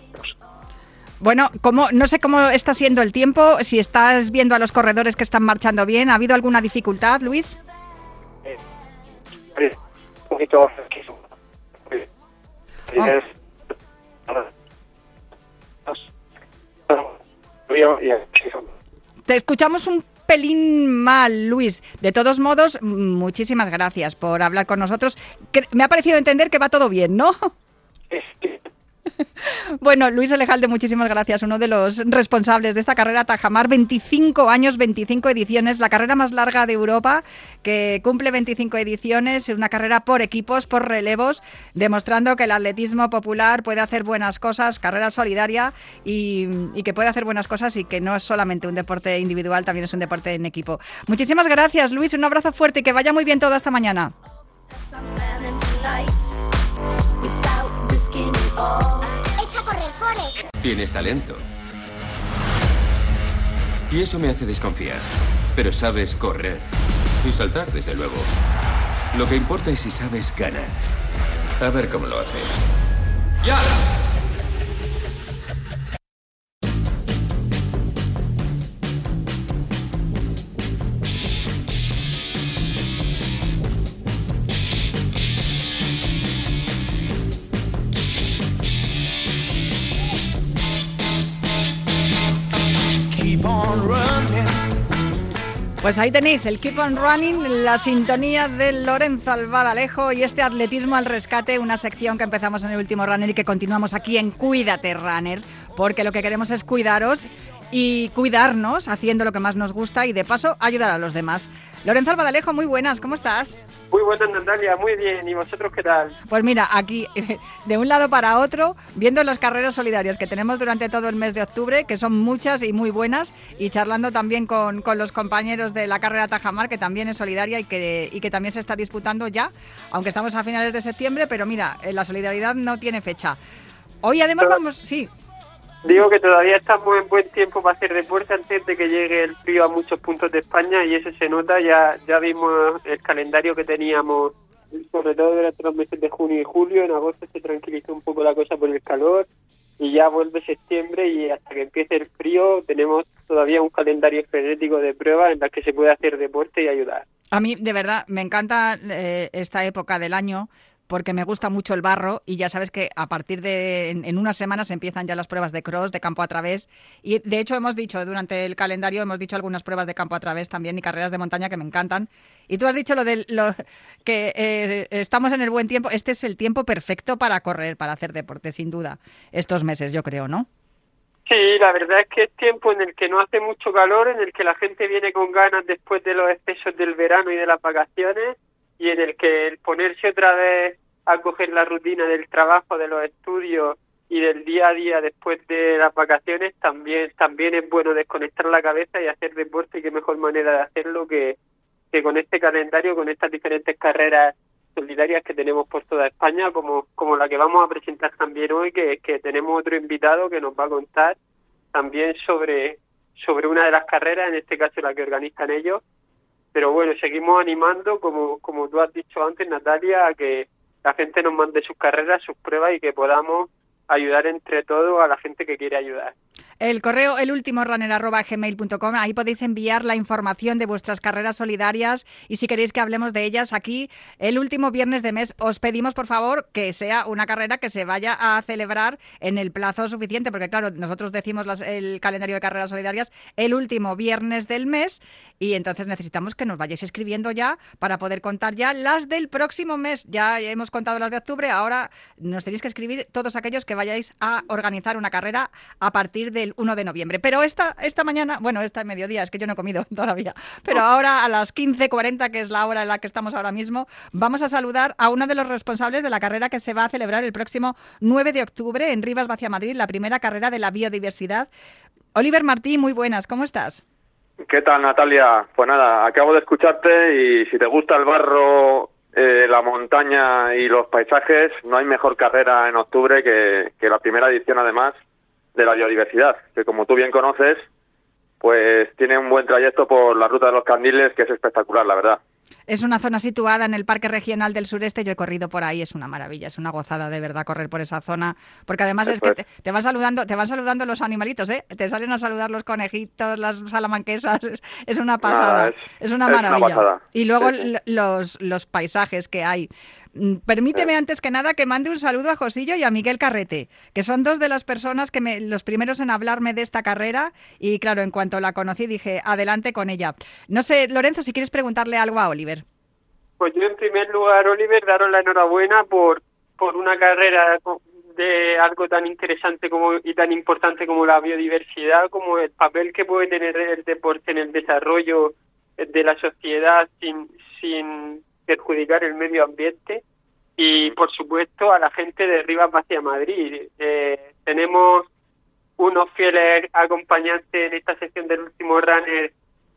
Bueno, ¿cómo, no sé cómo está siendo el tiempo, si estás viendo a los corredores que están marchando bien. ¿Ha habido alguna dificultad, Luis? Un poquito. Oh. Y fresquito. Te escuchamos un pelín mal, Luis. De todos modos, muchísimas gracias por hablar con nosotros. Me ha parecido entender que va todo bien, ¿no? *laughs* Bueno, Luis Alejalde, muchísimas gracias. Uno de los responsables de esta carrera Tajamar, 25 años, 25 ediciones, la carrera más larga de Europa, que cumple 25 ediciones, una carrera por equipos, por relevos, demostrando que el atletismo popular puede hacer buenas cosas, carrera solidaria y, y que puede hacer buenas cosas y que no es solamente un deporte individual, también es un deporte en equipo. Muchísimas gracias, Luis. Un abrazo fuerte y que vaya muy bien todo esta mañana. Tienes talento. Y eso me hace desconfiar. Pero sabes correr. Y saltar, desde luego. Lo que importa es si sabes ganar. A ver cómo lo haces. ¡Ya! Pues ahí tenéis el Keep on Running, la sintonía de Lorenzo Albaladejo y este atletismo al rescate, una sección que empezamos en el último runner y que continuamos aquí en Cuídate Runner, porque lo que queremos es cuidaros y cuidarnos haciendo lo que más nos gusta y de paso ayudar a los demás. Lorenzo Albaladejo, muy buenas, ¿cómo estás? Muy buenas, Natalia, muy bien. ¿Y vosotros qué tal? Pues mira, aquí *laughs* de un lado para otro, viendo las carreras solidarias que tenemos durante todo el mes de octubre, que son muchas y muy buenas, y charlando también con, con los compañeros de la carrera Tajamar, que también es solidaria y que, y que también se está disputando ya, aunque estamos a finales de septiembre, pero mira, eh, la solidaridad no tiene fecha. Hoy además vamos, sí, Digo que todavía estamos en buen tiempo para hacer deporte antes de que llegue el frío a muchos puntos de España y eso se nota. Ya, ya vimos el calendario que teníamos, sobre todo durante los meses de junio y julio. En agosto se tranquilizó un poco la cosa por el calor y ya vuelve septiembre y hasta que empiece el frío tenemos todavía un calendario frenético de pruebas en las que se puede hacer deporte y ayudar. A mí, de verdad, me encanta eh, esta época del año porque me gusta mucho el barro y ya sabes que a partir de en, unas semanas empiezan ya las pruebas de cross, de campo a través. Y de hecho hemos dicho durante el calendario hemos dicho algunas pruebas de campo a través también y carreras de montaña que me encantan. Y tú has dicho lo de lo que eh, estamos en el buen tiempo, este es el tiempo perfecto para correr, para hacer deporte sin duda estos meses yo creo, ¿no? Sí, la verdad es que es tiempo en el que no hace mucho calor, en el que la gente viene con ganas después de los excesos del verano y de las vacaciones, y en el que el ponerse otra vez a coger la rutina del trabajo, de los estudios y del día a día después de las vacaciones, también, también es bueno desconectar la cabeza y hacer deporte, y qué mejor manera de hacerlo que, que con este calendario, con estas diferentes carreras solidarias que tenemos por toda España, como, como la que vamos a presentar también hoy, que, que tenemos otro invitado que nos va a contar también sobre, sobre una de las carreras, en este caso la que organizan ellos. Pero bueno, seguimos animando, como, como tú has dicho antes, Natalia, a que la gente nos mande sus carreras, sus pruebas y que podamos ayudar entre todos a la gente que quiere ayudar. El correo el último gmail.com, ahí podéis enviar la información de vuestras carreras solidarias y si queréis que hablemos de ellas aquí el último viernes de mes os pedimos por favor que sea una carrera que se vaya a celebrar en el plazo suficiente porque claro, nosotros decimos el calendario de carreras solidarias el último viernes del mes y entonces necesitamos que nos vayáis escribiendo ya para poder contar ya las del próximo mes. Ya hemos contado las de octubre, ahora nos tenéis que escribir todos aquellos que vayáis a organizar una carrera a partir del 1 de noviembre. Pero esta, esta mañana, bueno, esta mediodía, es que yo no he comido *laughs* todavía, pero ahora a las 15.40, que es la hora en la que estamos ahora mismo, vamos a saludar a uno de los responsables de la carrera que se va a celebrar el próximo 9 de octubre en Rivas Vacia Madrid, la primera carrera de la biodiversidad. Oliver Martí, muy buenas, ¿cómo estás? ¿Qué tal, Natalia? Pues nada, acabo de escucharte y si te gusta el barro, eh, la montaña y los paisajes, no hay mejor carrera en octubre que, que la primera edición, además, de la biodiversidad, que como tú bien conoces, pues tiene un buen trayecto por la ruta de los candiles, que es espectacular, la verdad. Es una zona situada en el Parque Regional del Sureste. Yo he corrido por ahí, es una maravilla, es una gozada de verdad correr por esa zona, porque además es que es. te, te van saludando, te van saludando los animalitos, ¿eh? Te salen a saludar los conejitos, las salamanquesas, es, es una pasada, es- es, una maravilla. pasada. y luego Sí, sí. l- los los paisajes que hay. Mm, Permíteme antes que nada que mande un saludo a Josillo y a Miguel Carrete, que son dos de las personas que me, los primeros en hablarme de esta carrera y claro, en cuanto la conocí dije, adelante con ella. No sé, Lorenzo, si quieres preguntarle algo a Oliver. Pues yo en primer lugar, Oliver, daros la enhorabuena por, por una carrera de algo tan interesante como y tan importante como la biodiversidad, como el papel que puede tener el deporte en el desarrollo de la sociedad sin, sin perjudicar el medio ambiente y por supuesto a la gente de Rivas hacia Madrid. Eh, tenemos unos fieles acompañantes en esta sección del último runner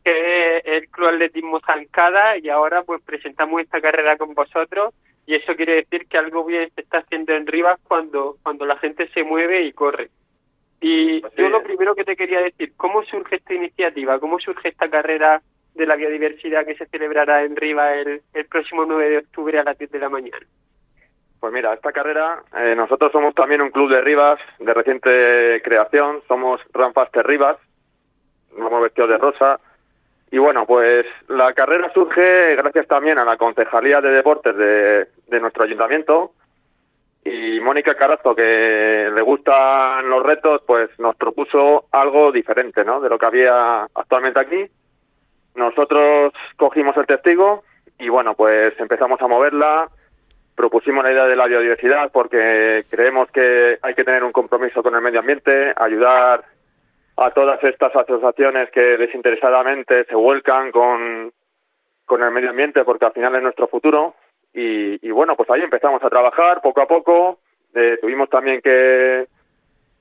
que es el Club Atletismo Zancada y ahora pues presentamos esta carrera con vosotros y eso quiere decir que algo bien se está haciendo en Rivas cuando, cuando la gente se mueve y corre. Y Pues yo sí. lo primero que te quería decir, ¿cómo surge esta iniciativa? ¿Cómo surge esta carrera de la biodiversidad que se celebrará en Rivas el, el próximo 9 de octubre a las 10 de la mañana? Pues mira, esta carrera, eh, nosotros somos también un club de Rivas de reciente creación, somos Rampaster Rivas, nos hemos vestido de rosa. Y bueno, pues la carrera surge gracias también a la Concejalía de Deportes de, de nuestro ayuntamiento. Y Mónica Carazo, que le gustan los retos, pues nos propuso algo diferente, ¿no? De lo que había actualmente aquí. Nosotros cogimos el testigo y bueno, pues empezamos a moverla, propusimos la idea de la biodiversidad porque creemos que hay que tener un compromiso con el medio ambiente, ayudar a todas estas asociaciones que desinteresadamente se vuelcan con, con el medio ambiente porque al final es nuestro futuro. Y, y bueno, pues ahí empezamos a trabajar poco a poco. Eh, tuvimos también que,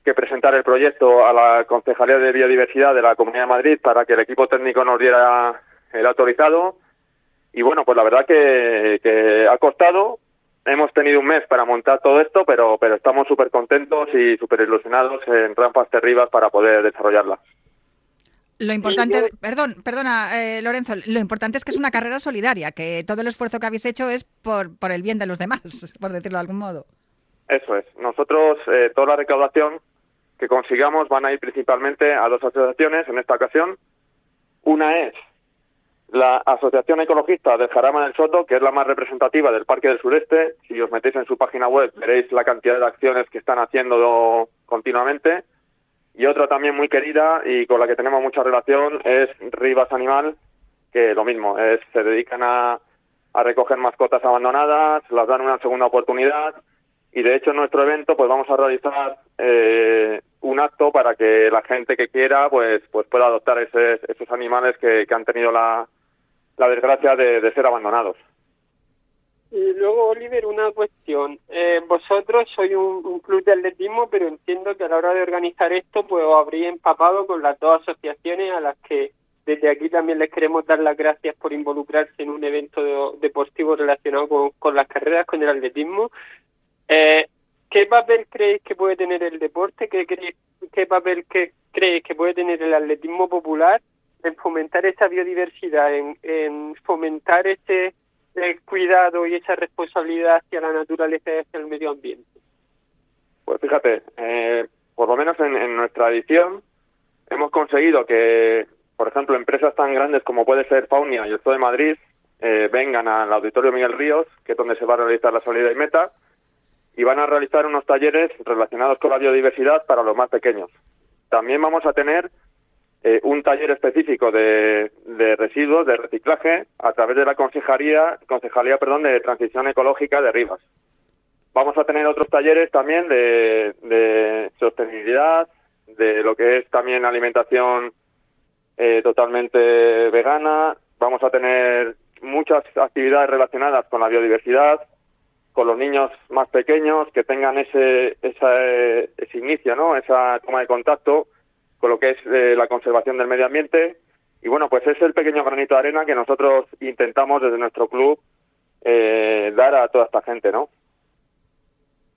que presentar el proyecto a la Concejalía de Biodiversidad de la Comunidad de Madrid para que el equipo técnico nos diera el autorizado. Y bueno, pues la verdad que, que ha costado. Hemos tenido un mes para montar todo esto, pero, pero estamos súper contentos y súper ilusionados en Rampas Terribas para poder desarrollarla. Lo importante, perdón, perdona, eh, Lorenzo, lo importante es que es una carrera solidaria, que todo el esfuerzo que habéis hecho es por, por el bien de los demás, *laughs* por decirlo de algún modo. Eso es. Nosotros, eh, toda la recaudación que consigamos van a ir principalmente a dos asociaciones en esta ocasión. Una es la Asociación Ecologista del Jarama del Soto, que es la más representativa del Parque del Sureste. Si os metéis en su página web veréis la cantidad de acciones que están haciendo continuamente. Y otra también muy querida y con la que tenemos mucha relación es Rivas Animal, que lo mismo, es, se dedican a, a recoger mascotas abandonadas, las dan una segunda oportunidad y de hecho en nuestro evento pues vamos a realizar eh, un acto para que la gente que quiera pues pues pueda adoptar ese- esos animales que, que han tenido la, la desgracia de, ser abandonados. Y luego, Oliver, una cuestión. Eh, vosotros sois un, club de atletismo, pero entiendo que a la hora de organizar esto, pues os habréis empapado con las dos asociaciones a las que desde aquí también les queremos dar las gracias por involucrarse en un evento de- deportivo relacionado con, las carreras, con el atletismo. Eh, ¿Qué papel creéis que puede tener el deporte? ¿Qué, creéis, qué papel que, creéis que puede tener el atletismo popular en fomentar esa biodiversidad, en, en fomentar ese el cuidado y esa responsabilidad hacia la naturaleza y hacia el medio ambiente. Pues fíjate, eh, por lo menos en, nuestra edición hemos conseguido que, por ejemplo, empresas tan grandes como puede ser Faunia y el Zoo de Madrid eh, vengan al Auditorio Miguel Ríos, que es donde se va a realizar la salida y meta, y van a realizar unos talleres relacionados con la biodiversidad para los más pequeños. También vamos a tener eh, un taller específico de, de residuos, de reciclaje, a través de la Concejalía, Concejalía perdón, de Transición Ecológica de Rivas. Vamos a tener otros talleres también de, sostenibilidad, de lo que es también alimentación eh, totalmente vegana. Vamos a tener muchas actividades relacionadas con la biodiversidad, con los niños más pequeños que tengan ese, esa, eh, ese inicio, ¿no? esa toma de contacto con lo que es eh, la conservación del medio ambiente. Y bueno, pues es el pequeño granito de arena que nosotros intentamos desde nuestro club eh, dar a toda esta gente, ¿no?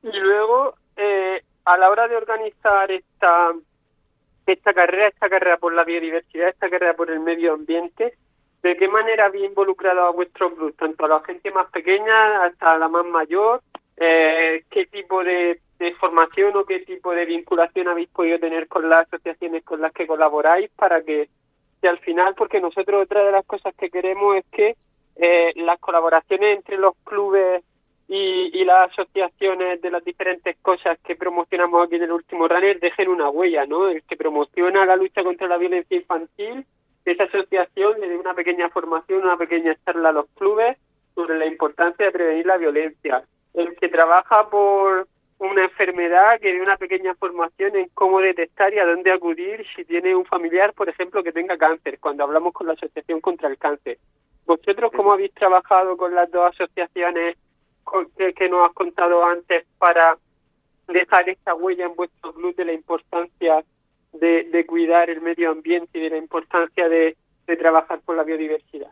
Y luego, eh, a la hora de organizar esta, esta carrera, esta carrera por la biodiversidad, esta carrera por el medio ambiente, ¿De qué manera habéis involucrado a vuestro club, tanto a la gente más pequeña hasta la más mayor? Eh, ¿Qué tipo de, de formación o qué tipo de vinculación habéis podido tener con las asociaciones con las que colaboráis para que, al final, porque nosotros otra de las cosas que queremos es que eh, las colaboraciones entre los clubes y, las asociaciones de las diferentes cosas que promocionamos aquí en el último runner dejen una huella, ¿no? El que promociona la lucha contra la violencia infantil, esa asociación le dé una pequeña formación, una pequeña charla a los clubes sobre la importancia de prevenir la violencia. El que trabaja por una enfermedad, que dé una pequeña formación en cómo detectar y a dónde acudir si tiene un familiar, por ejemplo, que tenga cáncer, cuando hablamos con la Asociación contra el Cáncer. ¿Vosotros cómo habéis trabajado con las dos asociaciones que, nos has contado antes para dejar esta huella en vuestro club de la importancia de, cuidar el medio ambiente y de la importancia de trabajar por la biodiversidad?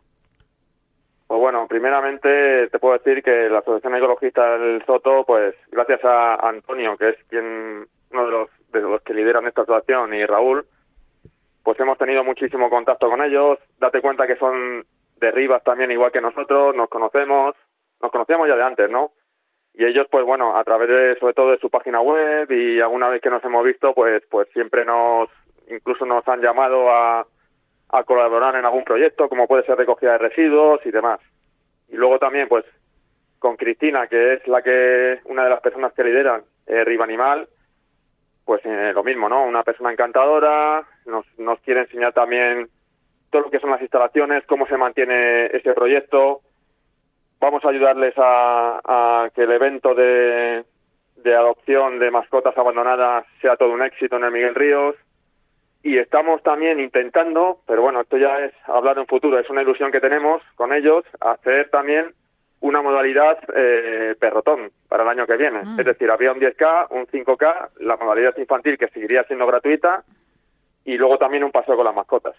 Pues bueno, primeramente te puedo decir que la Asociación Ecologista del Soto, pues gracias a Antonio, que es quien uno de los, de los que lideran esta asociación, y Raúl, pues hemos tenido muchísimo contacto con ellos. Date cuenta que son de Rivas también, igual que nosotros, nos conocemos, nos conocíamos ya de antes, ¿no? Y ellos, pues bueno, a través de, sobre todo de su página web y alguna vez que nos hemos visto, pues, pues siempre nos, incluso nos han llamado a, a colaborar en algún proyecto, como puede ser recogida de residuos y demás. Y luego también, pues, con Cristina, que es la que, una de las personas que lideran eh, Riva Animal, pues eh, lo mismo, ¿no? Una persona encantadora, nos, nos quiere enseñar también todo lo que son las instalaciones, cómo se mantiene ese proyecto. Vamos a ayudarles a, a que el evento de, de adopción de mascotas abandonadas sea todo un éxito en el Miguel Ríos. Y estamos también intentando, pero bueno, esto ya es hablar en futuro, es una ilusión que tenemos con ellos, hacer también una modalidad eh, perrotón para el año que viene. Mm. Es decir, habría un 10K, un 5K, la modalidad infantil que seguiría siendo gratuita y luego también un paseo con las mascotas.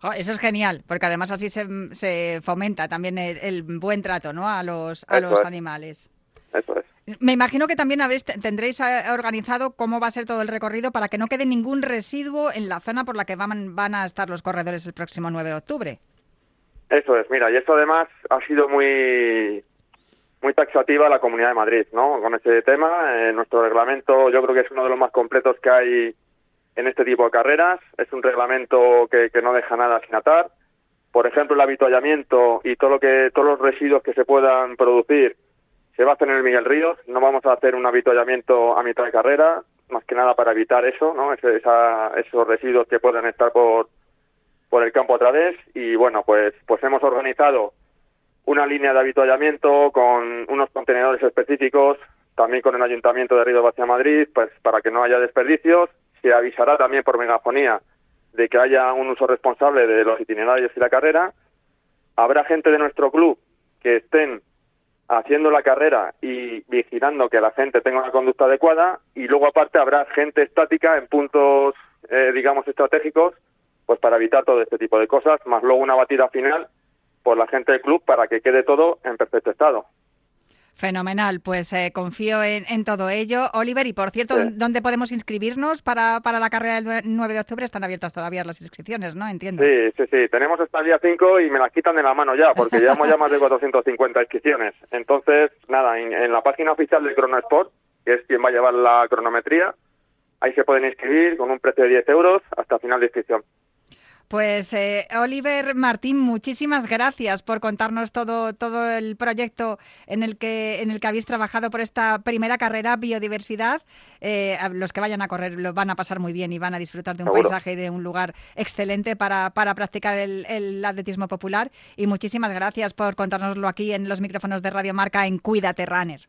Jo, eso es genial, porque además así se, se fomenta también el, el buen trato ¿no? a los, a Eso los es. animales. Eso es. Me imagino que también habréis, tendréis eh, organizado cómo va a ser todo el recorrido para que no quede ningún residuo en la zona por la que van, van a estar los corredores el próximo 9 de octubre. Eso es, mira, y esto además ha sido muy muy taxativa la Comunidad de Madrid, ¿no? Con este tema, eh, nuestro reglamento yo creo que es uno de los más completos que hay en este tipo de carreras. Es un reglamento que, que no deja nada sin atar. Por ejemplo, el avituallamiento y todo lo que todos los residuos que se puedan producir se va a el Miguel Ríos. No vamos a hacer un avituallamiento a mitad de carrera, más que nada para evitar eso, ¿no? Ese- esa- esos residuos que puedan estar por por el campo otra vez y bueno pues pues hemos organizado una línea de avituallamiento con unos contenedores específicos también con el ayuntamiento de Río hacia Madrid pues para que no haya desperdicios se avisará también por megafonía de que haya un uso responsable de los itinerarios y la carrera habrá gente de nuestro club que estén haciendo la carrera y vigilando que la gente tenga una conducta adecuada y luego aparte habrá gente estática en puntos eh, digamos estratégicos pues para evitar todo este tipo de cosas, más luego una batida final por la gente del club para que quede todo en perfecto estado. Fenomenal, pues eh, confío en, en todo ello. Oliver, y por cierto, Sí. ¿dónde podemos inscribirnos para, para la carrera del nue- 9 de octubre? Están abiertas todavía las inscripciones, ¿no? Entiendo. Sí, sí, sí, tenemos hasta el día 5 y me las quitan de la mano ya, porque llevamos ya más de 450 inscripciones. Entonces, nada, en, en la página oficial del Cronosport, que es quien va a llevar la cronometría, ahí se pueden inscribir con un precio de 10 euros hasta final de inscripción. Pues eh, Oliver Martín, muchísimas gracias por contarnos todo todo el proyecto en el que en el que habéis trabajado por esta primera carrera biodiversidad. Eh, los que vayan a correr lo van a pasar muy bien y van a disfrutar de un Seguro. paisaje y de un lugar excelente para, para practicar el, el atletismo popular. Y muchísimas gracias por contárnoslo aquí en los micrófonos de Radio Marca en Cuídate Runner.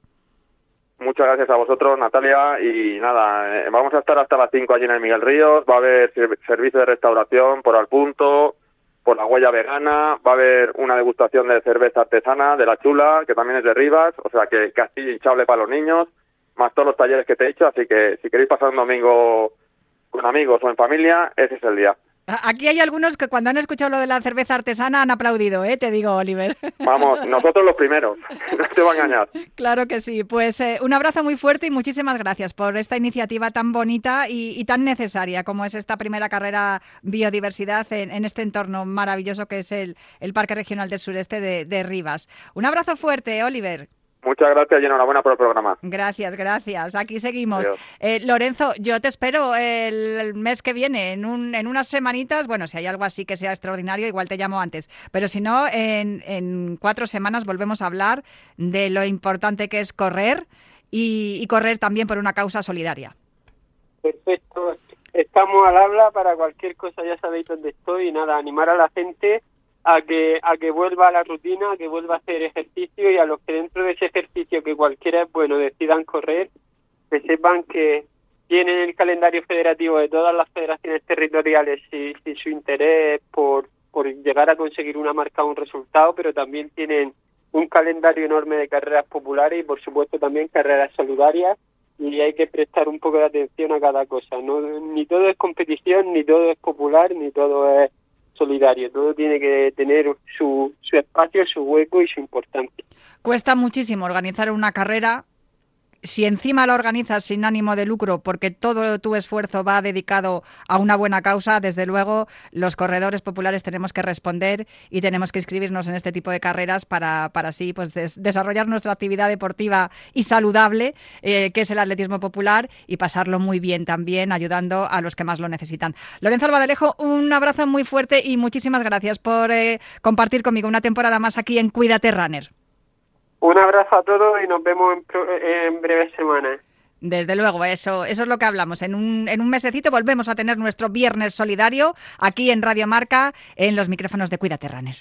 Muchas gracias a vosotros, Natalia. Y nada, eh, vamos a estar hasta las 5 allí en el Miguel Ríos. Va a haber ser- servicio de restauración por al punto, por la huella vegana. Va a haber una degustación de cerveza artesana de la Chula, que también es de Rivas. O sea que casi hinchable para los niños, más todos los talleres que te he hecho. Así que si queréis pasar un domingo con amigos o en familia, ese es el día. Aquí hay algunos que cuando han escuchado lo de la cerveza artesana han aplaudido, ¿eh? Te digo, Oliver. *laughs* Vamos, nosotros los primeros, *laughs* no te va a engañar. Claro que sí. Pues eh, un abrazo muy fuerte y muchísimas gracias por esta iniciativa tan bonita y, y tan necesaria como es esta primera carrera biodiversidad en, en este entorno maravilloso que es el, el Parque Regional del Sureste de, de Rivas. Un abrazo fuerte, Oliver. Muchas gracias y enhorabuena por el programa. Gracias, gracias. Aquí seguimos. Eh, Lorenzo, yo te espero el, el mes que viene, en, un, en unas semanitas. Bueno, si hay algo así que sea extraordinario, igual te llamo antes. Pero si no, en, en cuatro semanas volvemos a hablar de lo importante que es correr y, y correr también por una causa solidaria. Perfecto. Estamos al habla para cualquier cosa, ya sabéis dónde estoy y nada, animar a la gente a que a que vuelva a la rutina, a que vuelva a hacer ejercicio y a los que dentro de ese ejercicio que cualquiera es bueno decidan correr, que sepan que tienen el calendario federativo de todas las federaciones territoriales y, y su interés por, por llegar a conseguir una marca o un resultado, pero también tienen un calendario enorme de carreras populares y por supuesto también carreras solidarias y hay que prestar un poco de atención a cada cosa. No, ni todo es competición, ni todo es popular, ni todo es solidario. Todo tiene que tener su, su espacio, su hueco y su importancia. Cuesta muchísimo organizar una carrera. Si encima la organizas sin ánimo de lucro, porque todo tu esfuerzo va dedicado a una buena causa, desde luego los corredores populares tenemos que responder y tenemos que inscribirnos en este tipo de carreras para, para así pues, des- desarrollar nuestra actividad deportiva y saludable, eh, que es el atletismo popular, y pasarlo muy bien también, ayudando a los que más lo necesitan. Lorenzo Albadalejo, un abrazo muy fuerte y muchísimas gracias por eh, compartir conmigo una temporada más aquí en Cuídate Runner. Un abrazo a todos y nos vemos en, en breves semanas. Desde luego, eso, eso es lo que hablamos. En un, en un mesecito volvemos a tener nuestro viernes solidario aquí en Radio Marca, en los micrófonos de Cuídate Runner.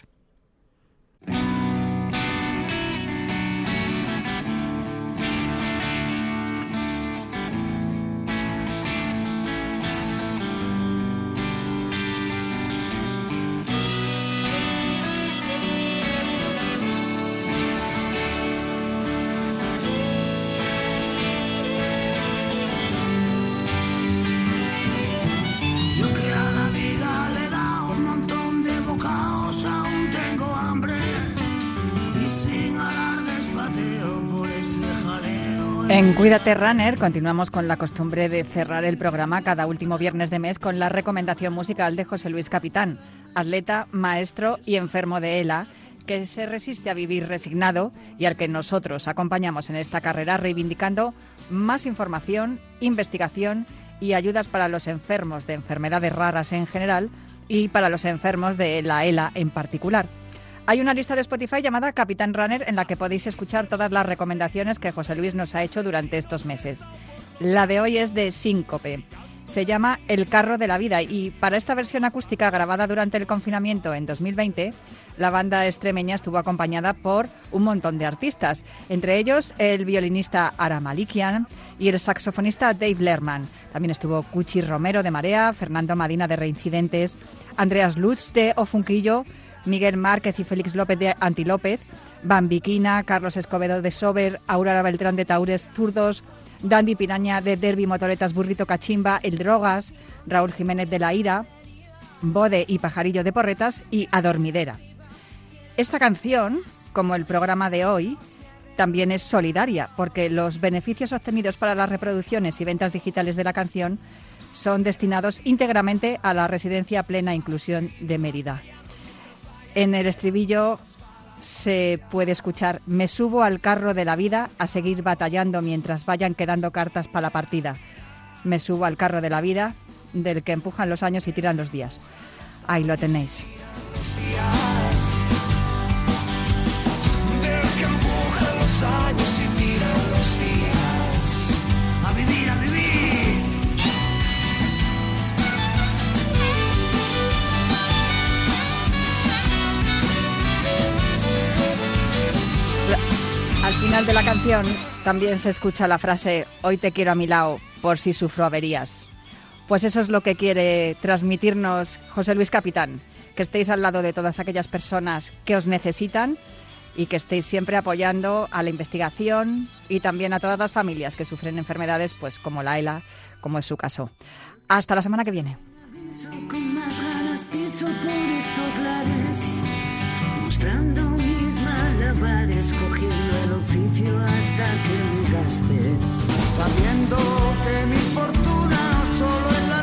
Cuídate Runner continuamos con la costumbre de cerrar el programa cada último viernes de mes con la recomendación musical de José Luis Capitán, atleta, maestro y enfermo de ELA, que se resiste a vivir resignado y al que nosotros acompañamos en esta carrera reivindicando más información, investigación y ayudas para los enfermos de enfermedades raras en general y para los enfermos de la ELA en particular. Hay una lista de Spotify llamada Capitán Runner en la que podéis escuchar todas las recomendaciones que José Luis nos ha hecho durante estos meses. La de hoy es de Síncope. Se llama El carro de la vida y para esta versión acústica grabada durante el confinamiento en 2020, la banda extremeña estuvo acompañada por un montón de artistas, entre ellos el violinista Ara Malikian y el saxofonista Dave Lerman. También estuvo Cuchi Romero de Marea, Fernando Madina de Reincidentes, Andreas Lutz de Ofunquillo, Miguel Márquez y Félix López de Antilópez, Bambiquina, Carlos Escobedo de Sober, Aurora Beltrán de Taures Zurdos, Dandy Piraña de Derby Motoretas Burrito Cachimba, El Drogas, Raúl Jiménez de La Ira, Bode y Pajarillo de Porretas y Adormidera. Esta canción, como el programa de hoy, también es solidaria, porque los beneficios obtenidos para las reproducciones y ventas digitales de la canción son destinados íntegramente a la Residencia Plena Inclusión de Mérida. En el estribillo se puede escuchar Me subo al carro de la vida a seguir batallando mientras vayan quedando cartas para la partida. Me subo al carro de la vida del que empujan los años y tiran los días. Ahí lo tenéis. final de la canción también se escucha la frase Hoy te quiero a mi lado por si sufro averías. Pues eso es lo que quiere transmitirnos José Luis Capitán, que estéis al lado de todas aquellas personas que os necesitan y que estéis siempre apoyando a la investigación y también a todas las familias que sufren enfermedades pues como Laela, como es su caso. Hasta la semana que viene alabar escogiendo el oficio hasta que me gasté, sabiendo que mi fortuna solo es la